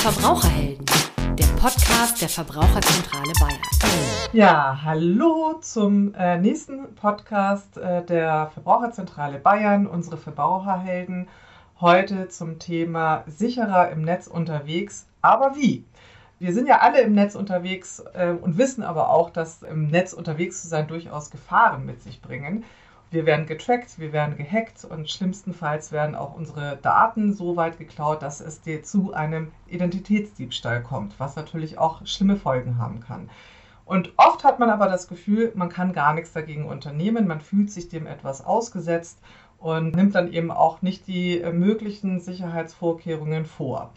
Verbraucherhelden, der Podcast der Verbraucherzentrale Bayern. Ja, hallo zum äh, nächsten Podcast äh, der Verbraucherzentrale Bayern, unsere Verbraucherhelden. Heute zum Thema sicherer im Netz unterwegs. Aber wie? Wir sind ja alle im Netz unterwegs äh, und wissen aber auch, dass im Netz unterwegs zu sein durchaus Gefahren mit sich bringen. Wir werden getrackt, wir werden gehackt und schlimmstenfalls werden auch unsere Daten so weit geklaut, dass es dir zu einem Identitätsdiebstahl kommt, was natürlich auch schlimme Folgen haben kann. Und oft hat man aber das Gefühl, man kann gar nichts dagegen unternehmen, man fühlt sich dem etwas ausgesetzt und nimmt dann eben auch nicht die äh, möglichen Sicherheitsvorkehrungen vor.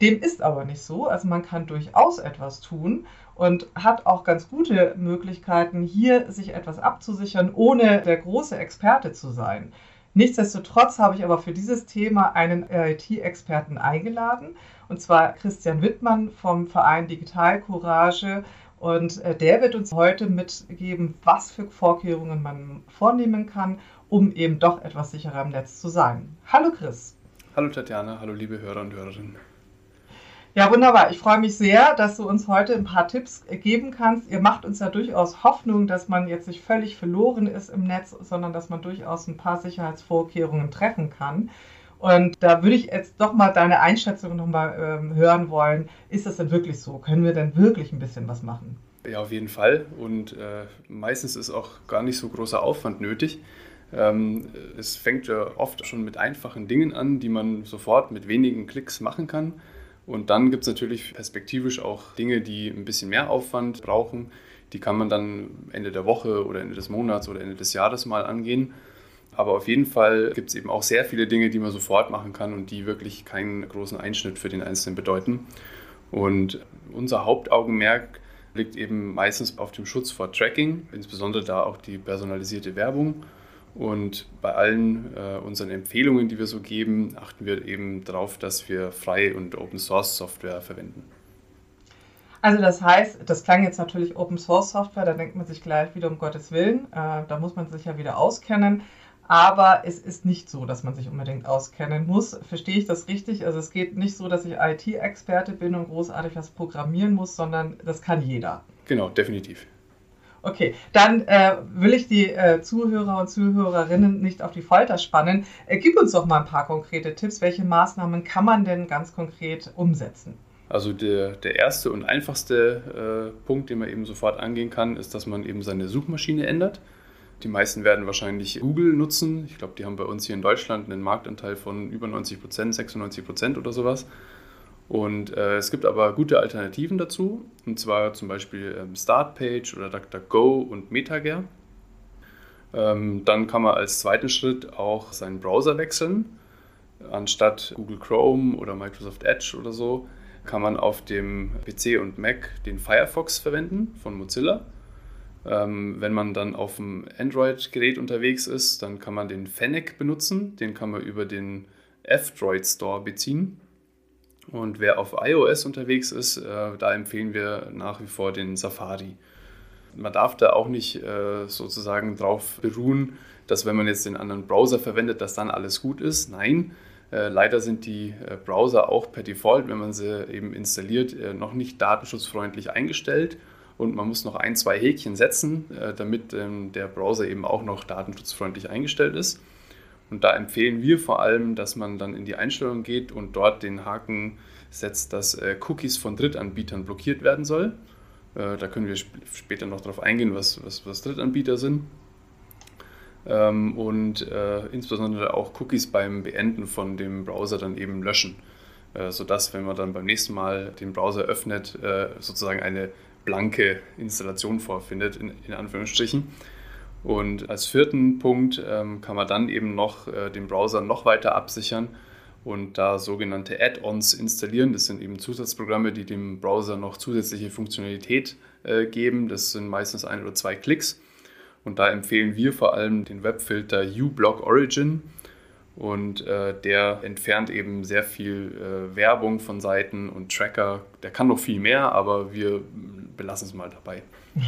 Dem ist aber nicht so. Also man kann durchaus etwas tun und hat auch ganz gute Möglichkeiten, hier sich etwas abzusichern, ohne der große Experte zu sein. Nichtsdestotrotz habe ich aber für dieses Thema einen IT-Experten eingeladen, und zwar Christian Wittmann vom Verein Digital Courage. Und äh, der wird uns heute mitgeben, was für Vorkehrungen man vornehmen kann, um eben doch etwas sicherer im Netz zu sein. Hallo Chris. Hallo Tatjana, hallo liebe Hörer und Hörerinnen. Ja, wunderbar. Ich freue mich sehr, dass du uns heute ein paar Tipps geben kannst. Ihr macht uns ja durchaus Hoffnung, dass man jetzt nicht völlig verloren ist im Netz, sondern dass man durchaus ein paar Sicherheitsvorkehrungen treffen kann. Und da würde ich jetzt doch mal deine Einschätzung nochmal ähm, hören wollen. Ist das denn wirklich so? Können wir denn wirklich ein bisschen was machen? Ja, auf jeden Fall. Und äh, meistens ist auch gar nicht so großer Aufwand nötig. Ähm, es fängt ja oft schon mit einfachen Dingen an, die man sofort mit wenigen Klicks machen kann. Und dann gibt es natürlich perspektivisch auch Dinge, die ein bisschen mehr Aufwand brauchen. Die kann man dann Ende der Woche oder Ende des Monats oder Ende des Jahres mal angehen. Aber auf jeden Fall gibt es eben auch sehr viele Dinge, die man sofort machen kann und die wirklich keinen großen Einschnitt für den Einzelnen bedeuten. Und unser Hauptaugenmerk liegt eben meistens auf dem Schutz vor Tracking, insbesondere da auch die personalisierte Werbung und bei allen äh, unseren Empfehlungen, die wir so geben, achten wir eben darauf, dass wir freie und Open Source Software verwenden. Also das heißt, das klang jetzt natürlich Open Source Software, da denkt man sich gleich wieder um Gottes Willen, äh, da muss man sich ja wieder auskennen. Aber es ist nicht so, dass man sich unbedingt auskennen muss. Verstehe ich das richtig? Also es geht nicht so, dass ich IT-Experte bin und großartig was programmieren muss, sondern das kann jeder. Genau, definitiv. Okay, dann äh, will ich die äh, Zuhörer und Zuhörerinnen nicht auf die Folter spannen. Äh, gib uns doch mal ein paar konkrete Tipps. Welche Maßnahmen kann man denn ganz konkret umsetzen? Also der, der erste und einfachste äh, Punkt, den man eben sofort angehen kann, ist, dass man eben seine Suchmaschine ändert. Die meisten werden wahrscheinlich Google nutzen. Ich glaube, die haben bei uns hier in Deutschland einen Marktanteil von über 90 Prozent, 96 Prozent oder sowas. Und äh, es gibt aber gute Alternativen dazu, und zwar zum Beispiel ähm, Startpage oder DuckDuckGo und MetaGer. Ähm, dann kann man als zweiten Schritt auch seinen Browser wechseln. Anstatt Google Chrome oder Microsoft Edge oder so, kann man auf dem PC und Mac den Firefox verwenden von Mozilla. Ähm, wenn man dann auf dem Android-Gerät unterwegs ist, dann kann man den Fennec benutzen. Den kann man über den F-Droid Store beziehen. Und wer auf iOS unterwegs ist, äh, da empfehlen wir nach wie vor den Safari. Man darf da auch nicht äh, sozusagen darauf beruhen, dass wenn man jetzt den anderen Browser verwendet, dass dann alles gut ist. Nein, äh, leider sind die äh, Browser auch per Default, wenn man sie eben installiert, äh, noch nicht datenschutzfreundlich eingestellt. Und man muss noch ein, zwei Häkchen setzen, äh, damit ähm, der Browser eben auch noch datenschutzfreundlich eingestellt ist. Und da empfehlen wir vor allem, dass man dann in die Einstellungen geht und dort den Haken setzt, dass äh, Cookies von Drittanbietern blockiert werden soll. Äh, da können wir später noch darauf eingehen, was, was, was Drittanbieter sind. Ähm, und äh, insbesondere auch Cookies beim Beenden von dem Browser dann eben löschen, sodass, wenn man dann beim nächsten Mal den Browser öffnet, sozusagen eine blanke Installation vorfindet, in, in Anführungsstrichen. Und als vierten Punkt ähm, kann man dann eben noch äh, den Browser noch weiter absichern und da sogenannte Add-ons installieren. Das sind eben Zusatzprogramme, die dem Browser noch zusätzliche Funktionalität äh, geben. Das sind meistens ein oder zwei Klicks. Und da empfehlen wir vor allem den Webfilter uBlock Origin. Und äh, der entfernt eben sehr viel äh, Werbung von Seiten und Tracker. Der kann noch viel mehr, aber wir belassen es mal dabei.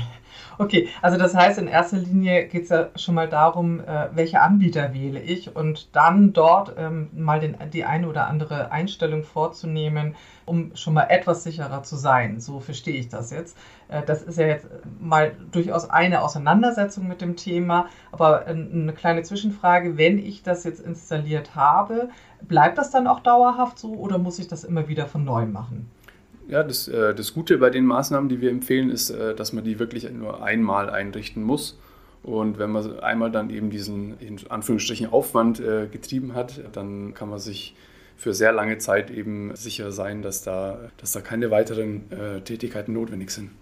Okay, also das heißt, in erster Linie geht es ja schon mal darum, äh, welche Anbieter wähle ich und dann dort ähm, mal den, die eine oder andere Einstellung vorzunehmen, um schon mal etwas sicherer zu sein. So verstehe ich das jetzt. Äh, das ist ja jetzt mal durchaus eine Auseinandersetzung mit dem Thema, aber eine kleine Zwischenfrage, wenn ich das jetzt installiert habe, bleibt das dann auch dauerhaft so oder muss ich das immer wieder von neu machen? Ja, das, äh, das Gute bei den Maßnahmen, die wir empfehlen, ist, äh, dass man die wirklich nur einmal einrichten muss. Und wenn man einmal dann eben diesen in Anführungsstrichen Aufwand äh, getrieben hat, dann kann man sich für sehr lange Zeit eben sicher sein, dass da, dass da keine weiteren Tätigkeiten notwendig sind.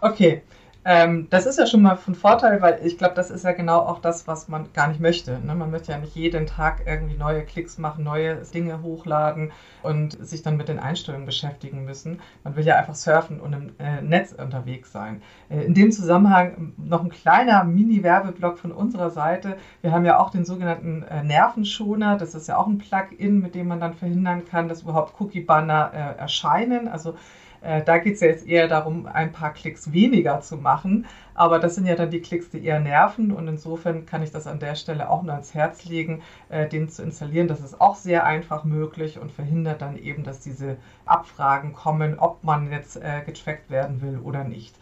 Okay, ähm, das ist ja schon mal von Vorteil, weil ich glaube, das ist ja genau auch das, was man gar nicht möchte. Ne? Man möchte ja nicht jeden Tag irgendwie neue Klicks machen, neue Dinge hochladen und sich dann mit den Einstellungen beschäftigen müssen. Man will ja einfach surfen und im äh, Netz unterwegs sein. Äh, in dem Zusammenhang noch ein kleiner Mini-Werbeblock von unserer Seite. Wir haben ja auch den sogenannten äh, Nervenschoner. Das ist ja auch ein Plugin, mit dem man dann verhindern kann, dass überhaupt Cookie-Banner äh, erscheinen. Also äh, da geht es ja jetzt eher darum, ein paar Klicks weniger zu machen. Aber das sind ja dann die Klicks, die eher nerven. Und insofern kann ich das an der Stelle auch nur ans Herz legen, äh, den zu installieren. Das ist auch sehr einfach möglich und verhindert dann eben, dass diese Abfragen kommen, ob man jetzt äh, getrackt werden will oder nicht.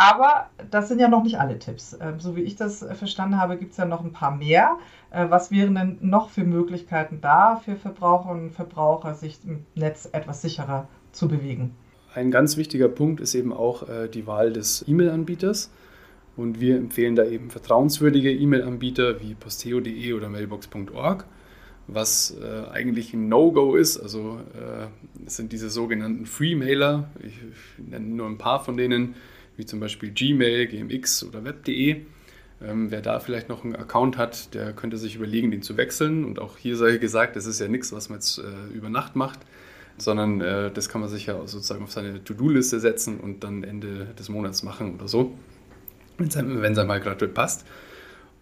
Aber das sind ja noch nicht alle Tipps. Ähm, so wie ich das verstanden habe, gibt es ja noch ein paar mehr. Äh, was wären denn noch für Möglichkeiten da für Verbraucherinnen und Verbraucher, sich im Netz etwas sicherer zu bewegen? Ein ganz wichtiger Punkt ist eben auch äh, die Wahl des E-Mail-Anbieters. Und wir empfehlen da eben vertrauenswürdige E-Mail-Anbieter wie posteo.de oder mailbox.org. Was äh, eigentlich ein No-Go ist, also äh, sind diese sogenannten Free-Mailer, ich, ich nenne nur ein paar von denen, wie zum Beispiel Gmail, GMX oder Web.de. Ähm, wer da vielleicht noch einen Account hat, der könnte sich überlegen, den zu wechseln. Und auch hier sei gesagt, das ist ja nichts, was man jetzt äh, über Nacht macht sondern äh, das kann man sich ja sozusagen auf seine To-Do-Liste setzen und dann Ende des Monats machen oder so, wenn es einem mal gerade passt.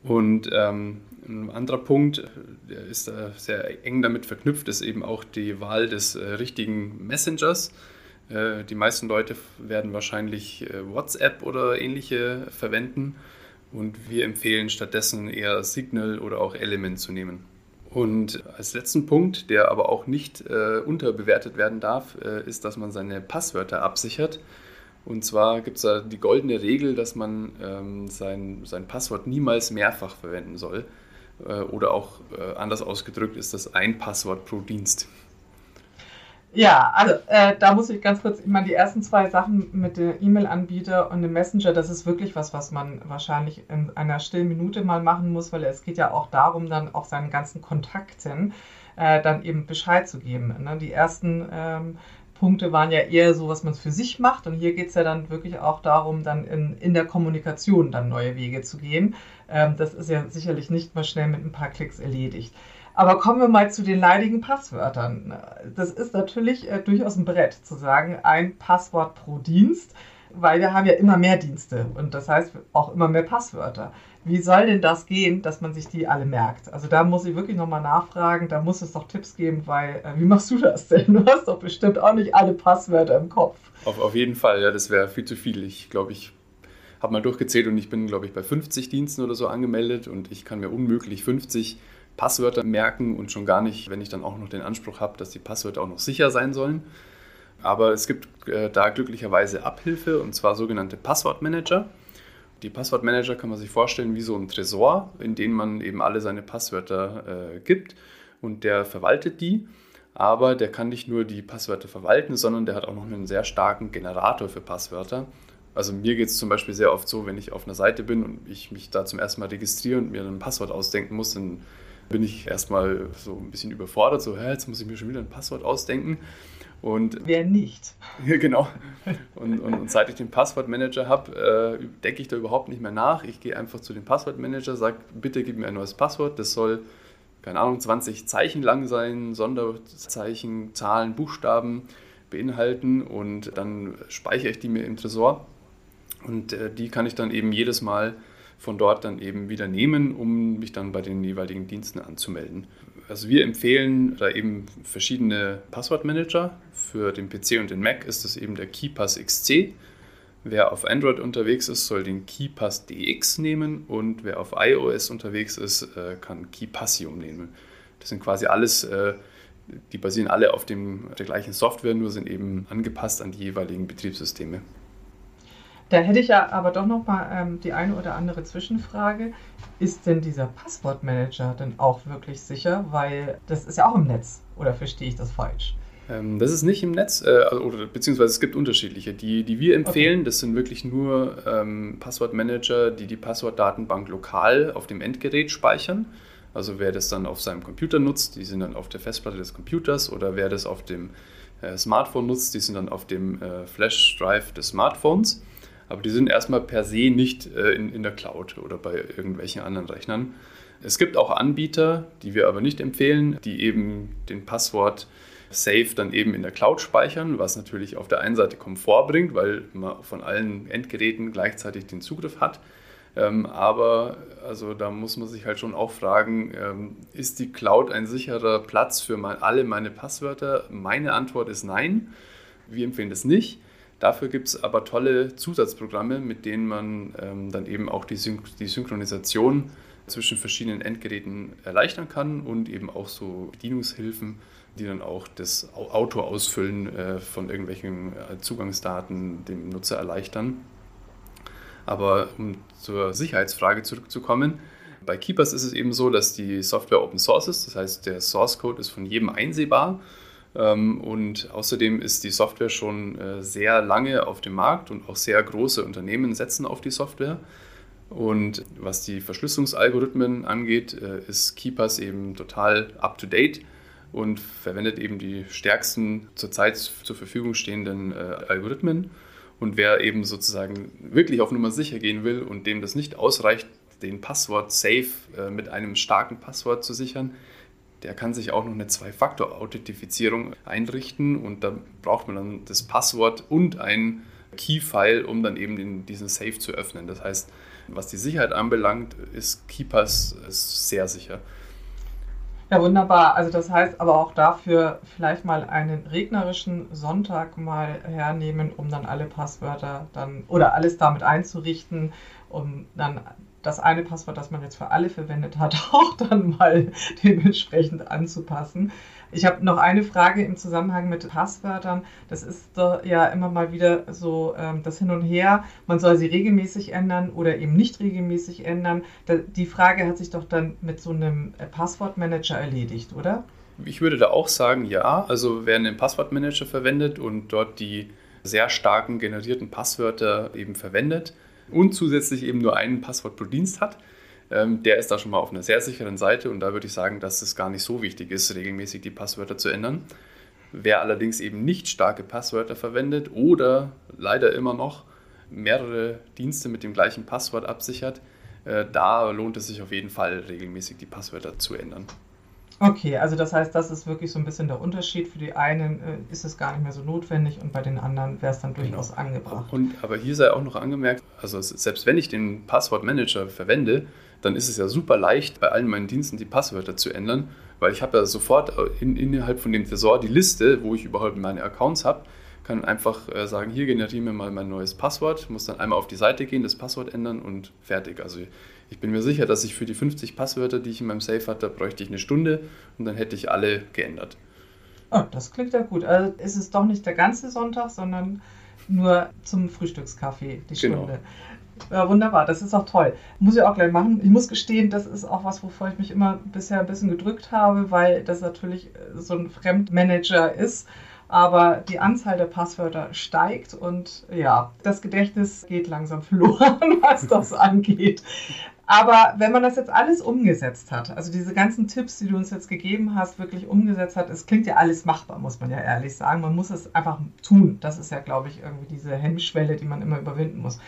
Und ähm, ein anderer Punkt, der ist äh, sehr eng damit verknüpft, ist eben auch die Wahl des äh, richtigen Messengers. Äh, die meisten Leute werden wahrscheinlich äh, WhatsApp oder ähnliche verwenden und wir empfehlen stattdessen eher Signal oder auch Element zu nehmen. Und als letzten Punkt, der aber auch nicht äh, unterbewertet werden darf, äh, ist, dass man seine Passwörter absichert. Und zwar gibt es da die goldene Regel, dass man ähm, sein, sein Passwort niemals mehrfach verwenden soll. Äh, oder auch äh, anders ausgedrückt ist das ein Passwort pro Dienst. Ja, also äh, da muss ich ganz kurz immer die ersten zwei Sachen mit dem E-Mail-Anbieter und dem Messenger, das ist wirklich was, was man wahrscheinlich in einer stillen Minute mal machen muss, weil es geht ja auch darum, dann auch seinen ganzen Kontakten äh, dann eben Bescheid zu geben. Ne? Die ersten ähm, Punkte waren ja eher so, was man für sich macht und hier geht es ja dann wirklich auch darum, dann in, in der Kommunikation dann neue Wege zu gehen. Ähm, das ist ja sicherlich nicht mal schnell mit ein paar Klicks erledigt. Aber kommen wir mal zu den leidigen Passwörtern. Das ist natürlich äh, durchaus ein Brett zu sagen, ein Passwort pro Dienst, weil wir haben ja immer mehr Dienste und das heißt auch immer mehr Passwörter. Wie soll denn das gehen, dass man sich die alle merkt? Also da muss ich wirklich nochmal nachfragen, da muss es doch Tipps geben, weil äh, wie machst du das denn? Du hast doch bestimmt auch nicht alle Passwörter im Kopf. Auf, auf jeden Fall, ja, das wäre viel zu viel. Ich glaube, ich habe mal durchgezählt und ich bin, glaube ich, bei 50 Diensten oder so angemeldet und ich kann mir unmöglich 50 Passwörter merken und schon gar nicht, wenn ich dann auch noch den Anspruch habe, dass die Passwörter auch noch sicher sein sollen. Aber es gibt äh, da glücklicherweise Abhilfe und zwar sogenannte Passwortmanager. Die Passwortmanager kann man sich vorstellen wie so ein Tresor, in den man eben alle seine Passwörter äh, gibt und der verwaltet die. Aber der kann nicht nur die Passwörter verwalten, sondern der hat auch noch einen sehr starken Generator für Passwörter. Also mir geht es zum Beispiel sehr oft so, wenn ich auf einer Seite bin und ich mich da zum ersten Mal registriere und mir ein Passwort ausdenken muss, dann bin ich erstmal so ein bisschen überfordert, so, hä, jetzt muss ich mir schon wieder ein Passwort ausdenken. Und, Wer nicht? Genau. Und, und, und, seit ich den Passwortmanager habe, äh, denke ich da überhaupt nicht mehr nach. Ich gehe einfach zu dem Passwortmanager, sage, bitte gib mir ein neues Passwort. Das soll, keine Ahnung, 20 Zeichen lang sein, Sonderzeichen, Zahlen, Buchstaben beinhalten und dann speichere ich die mir im Tresor. Und äh, die kann ich dann eben jedes Mal von dort dann eben wieder nehmen, um mich dann bei den jeweiligen Diensten anzumelden. Also wir empfehlen da eben verschiedene Passwortmanager. Für den PC und den Mac ist das eben der KeyPass XC, Wer auf Android unterwegs ist, soll den KeyPass DX nehmen und wer auf iOS unterwegs ist, äh, kann KeyPassium nehmen. Das sind quasi alles, äh, die basieren alle auf dem, der gleichen Software, nur sind eben angepasst an die jeweiligen Betriebssysteme. Da hätte ich ja aber doch noch mal ähm, die eine oder andere Zwischenfrage. Ist denn dieser Passwortmanager denn auch wirklich sicher? Weil das ist ja auch im Netz. Oder verstehe ich das falsch? Ähm, das ist nicht im Netz, äh, also, oder beziehungsweise es gibt unterschiedliche. Die, die wir empfehlen, okay. das sind wirklich nur ähm, Passwortmanager, die die Passwortdatenbank lokal auf dem Endgerät speichern. Also wer das dann auf seinem Computer nutzt, die sind dann auf der Festplatte des Computers oder wer das auf dem äh, Smartphone nutzt, die sind dann auf dem äh, Flash-Drive des Smartphones aber die sind erstmal per se nicht äh, in, in der Cloud oder bei irgendwelchen anderen Rechnern. Es gibt auch Anbieter, die wir aber nicht empfehlen, die eben den Passwort Safe dann eben in der Cloud speichern, was natürlich auf der einen Seite Komfort bringt, weil man von allen Endgeräten gleichzeitig den Zugriff hat. Ähm, aber also da muss man sich halt schon auch fragen, ähm, ist die Cloud ein sicherer Platz für alle meine Passwörter? Meine Antwort ist nein. Wir empfehlen das nicht. Dafür gibt es aber tolle Zusatzprogramme, mit denen man ähm, dann eben auch die, Syn die Synchronisation zwischen verschiedenen Endgeräten erleichtern kann und eben auch so Bedienungshilfen, die dann auch das Auto-Ausfüllen äh, von irgendwelchen äh, Zugangsdaten dem Nutzer erleichtern. Aber um zur Sicherheitsfrage zurückzukommen, bei Keepers ist es eben so, dass die Software Open Source ist, das heißt der Source Code ist von jedem einsehbar und außerdem ist die Software schon äh, sehr lange auf dem Markt und auch sehr große Unternehmen setzen auf die Software. Und was die Verschlüsselungsalgorithmen angeht, äh, ist Keepers eben total up-to-date und verwendet eben die stärksten zurzeit zur Verfügung stehenden äh, Algorithmen. Und wer eben sozusagen wirklich auf Nummer sicher gehen will und dem das nicht ausreicht, den Passwort safe mit einem starken Passwort zu sichern, der kann sich auch noch eine Zwei-Faktor-Authentifizierung einrichten und da braucht man dann das Passwort und ein Key-File, um dann eben den, diesen Safe zu öffnen. Das heißt, was die Sicherheit anbelangt, ist KeePass sehr sicher. Ja, wunderbar. Also das heißt aber auch dafür vielleicht mal einen regnerischen Sonntag mal hernehmen, um dann alle Passwörter dann oder alles damit einzurichten, um dann das eine Passwort, das man jetzt für alle verwendet hat, auch dann mal dementsprechend anzupassen. Ich habe noch eine Frage im Zusammenhang mit Passwörtern. Das ist ja immer mal wieder so ähm, das Hin und Her. Man soll sie regelmäßig ändern oder eben nicht regelmäßig ändern. die Frage hat sich doch dann mit so einem Passwortmanager erledigt, oder? Ich würde da auch sagen, ja. Also wer einen Passwortmanager verwendet und dort die sehr starken generierten Passwörter eben verwendet, und zusätzlich eben nur einen Passwort pro Dienst hat, ähm, der ist da schon mal auf einer sehr sicheren Seite und da würde ich sagen, dass es gar nicht so wichtig ist, regelmäßig die Passwörter zu ändern. Wer allerdings eben nicht starke Passwörter verwendet oder leider immer noch mehrere Dienste mit dem gleichen Passwort absichert, äh, da lohnt es sich auf jeden Fall regelmäßig die Passwörter zu ändern. Okay, also das heißt, das ist wirklich so ein bisschen der Unterschied. Für die einen äh, ist es gar nicht mehr so notwendig und bei den anderen wäre es dann genau. durchaus genau. angebracht. Und, aber hier sei auch noch angemerkt, also selbst wenn ich den Passwortmanager verwende, dann ist es ja super leicht, bei allen meinen Diensten die Passwörter zu ändern, weil ich habe ja sofort in, innerhalb von dem Tresor die Liste, wo ich überhaupt meine Accounts habe, kann einfach äh, sagen, hier generiere mir mal mein neues Passwort, muss dann einmal auf die Seite gehen, das Passwort ändern und fertig. Also ich bin mir sicher, dass ich für die 50 Passwörter, die ich in meinem Safe hatte, bräuchte ich eine Stunde und dann hätte ich alle geändert. Oh, das klingt ja gut. Also ist es doch nicht der ganze Sonntag, sondern nur zum Frühstückskaffee die genau. Stunde. Ja, wunderbar, das ist auch toll. Muss ich auch gleich machen. Ich muss gestehen, das ist auch was, wovor ich mich immer bisher ein bisschen gedrückt habe, weil das natürlich so ein Fremdmanager ist. Aber die Anzahl der Passwörter steigt und ja, das Gedächtnis geht langsam verloren, was das angeht. Aber wenn man das jetzt alles umgesetzt hat, also diese ganzen Tipps, die du uns jetzt gegeben hast, wirklich umgesetzt hat, es klingt ja alles machbar, muss man ja ehrlich sagen. Man muss es einfach tun. Das ist ja, glaube ich, irgendwie diese Hemmschwelle, die man immer überwinden muss.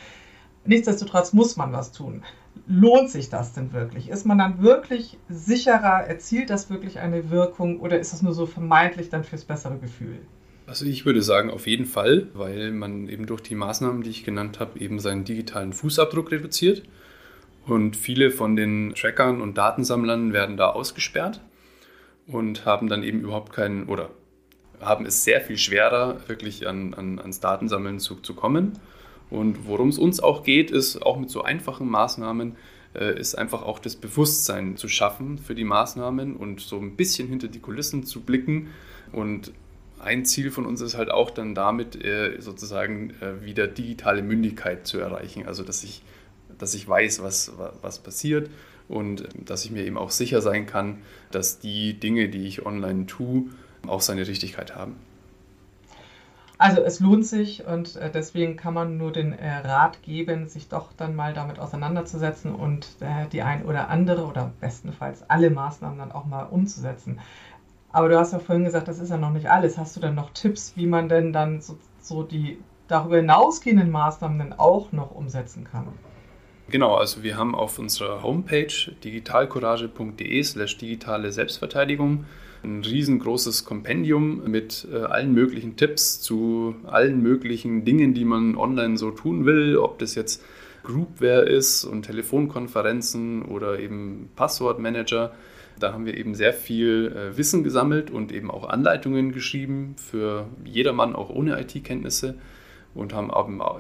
Nichtsdestotrotz muss man was tun. Lohnt sich das denn wirklich? Ist man dann wirklich sicherer? Erzielt das wirklich eine Wirkung oder ist das nur so vermeintlich dann fürs bessere Gefühl? Also ich würde sagen, auf jeden Fall, weil man eben durch die Maßnahmen, die ich genannt habe, eben seinen digitalen Fußabdruck reduziert. Und viele von den Trackern und Datensammlern werden da ausgesperrt und haben dann eben überhaupt keinen oder haben es sehr viel schwerer, wirklich an, an, ans Datensammeln zu, zu kommen. Und worum es uns auch geht, ist auch mit so einfachen Maßnahmen, äh, ist einfach auch das Bewusstsein zu schaffen für die Maßnahmen und so ein bisschen hinter die Kulissen zu blicken. Und ein Ziel von uns ist halt auch dann damit äh, sozusagen äh, wieder digitale Mündigkeit zu erreichen. Also dass ich, dass ich weiß, was, was passiert und dass ich mir eben auch sicher sein kann, dass die Dinge, die ich online tue, auch seine Richtigkeit haben. Also es lohnt sich und äh, deswegen kann man nur den äh, Rat geben, sich doch dann mal damit auseinanderzusetzen und äh, die ein oder andere oder bestenfalls alle Maßnahmen dann auch mal umzusetzen. Aber du hast ja vorhin gesagt, das ist ja noch nicht alles. Hast du dann noch Tipps, wie man denn dann so, so die darüber hinausgehenden Maßnahmen dann auch noch umsetzen kann? Genau, also wir haben auf unserer Homepage digitalcourage.de slash digitale Selbstverteidigung ein riesengroßes Kompendium mit äh, allen möglichen Tipps zu allen möglichen Dingen, die man online so tun will, ob das jetzt Groupware ist und Telefonkonferenzen oder eben Passwortmanager. Da haben wir eben sehr viel äh, Wissen gesammelt und eben auch Anleitungen geschrieben für jedermann, auch ohne IT-Kenntnisse und haben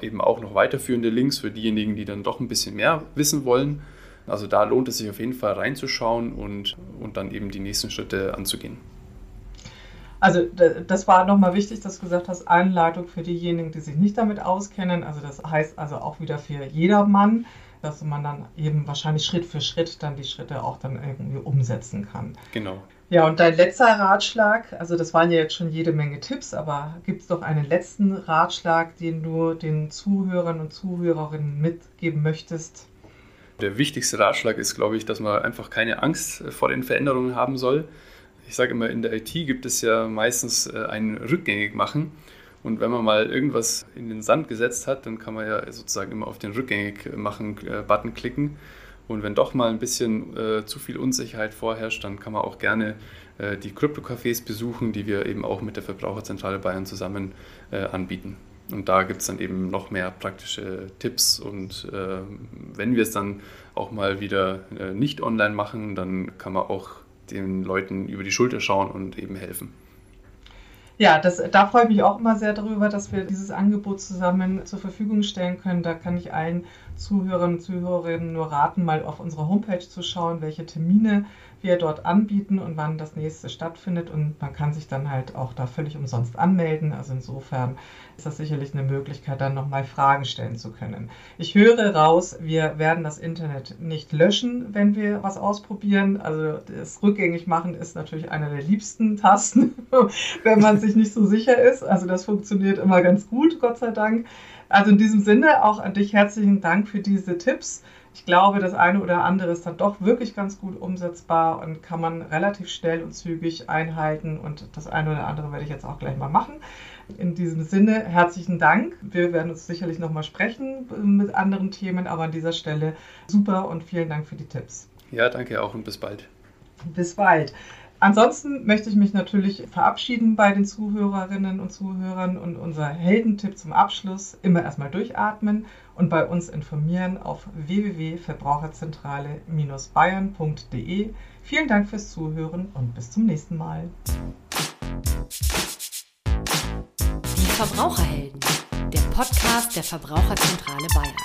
eben auch noch weiterführende Links für diejenigen, die dann doch ein bisschen mehr wissen wollen. Also da lohnt es sich auf jeden Fall reinzuschauen und, und dann eben die nächsten Schritte anzugehen. Also das war nochmal wichtig, dass du gesagt hast, Anleitung für diejenigen, die sich nicht damit auskennen. Also das heißt also auch wieder für jedermann, dass man dann eben wahrscheinlich Schritt für Schritt dann die Schritte auch dann irgendwie umsetzen kann. Genau. Ja, und dein letzter Ratschlag, also das waren ja jetzt schon jede Menge Tipps, aber gibt es doch einen letzten Ratschlag, den du den Zuhörern und Zuhörerinnen mitgeben möchtest? Der wichtigste Ratschlag ist, glaube ich, dass man einfach keine Angst vor den Veränderungen haben soll. Ich sage immer, in der IT gibt es ja meistens äh, ein rückgängig machen. Und wenn man mal irgendwas in den Sand gesetzt hat, dann kann man ja sozusagen immer auf den rückgängig machen äh, Button klicken. Und wenn doch mal ein bisschen äh, zu viel Unsicherheit vorherrscht, dann kann man auch gerne äh, die Krypto-Cafés besuchen, die wir eben auch mit der Verbraucherzentrale Bayern zusammen äh, anbieten. Und da gibt es dann eben noch mehr praktische Tipps. Und äh, wenn wir es dann auch mal wieder äh, nicht online machen, dann kann man auch den Leuten über die Schulter schauen und eben helfen. Ja, das, da freue ich mich auch immer sehr darüber, dass wir dieses Angebot zusammen zur Verfügung stellen können. Da kann ich allen Zuhörern und Zuhörerinnen nur raten, mal auf unsere Homepage zu schauen, welche Termine wir dort anbieten und wann das nächste stattfindet. Und man kann sich dann halt auch da völlig umsonst anmelden. Also insofern ist das sicherlich eine Möglichkeit, dann nochmal Fragen stellen zu können. Ich höre raus, wir werden das Internet nicht löschen, wenn wir was ausprobieren. Also das rückgängig machen ist natürlich einer der liebsten Tasten, wenn man sich nicht so sicher ist. Also das funktioniert immer ganz gut, Gott sei Dank. Also in diesem Sinne auch an dich herzlichen Dank für diese Tipps. Ich glaube, das eine oder andere ist dann doch wirklich ganz gut umsetzbar und kann man relativ schnell und zügig einhalten. Und das eine oder andere werde ich jetzt auch gleich mal machen. In diesem Sinne herzlichen Dank. Wir werden uns sicherlich nochmal sprechen mit anderen Themen, aber an dieser Stelle super und vielen Dank für die Tipps. Ja, danke auch und bis bald. Bis bald. Ansonsten möchte ich mich natürlich verabschieden bei den Zuhörerinnen und Zuhörern und unser Heldentipp zum Abschluss immer erstmal durchatmen und bei uns informieren auf www.verbraucherzentrale-bayern.de. Vielen Dank fürs Zuhören und bis zum nächsten Mal. Die Verbraucherhelden, der Podcast der Verbraucherzentrale Bayern.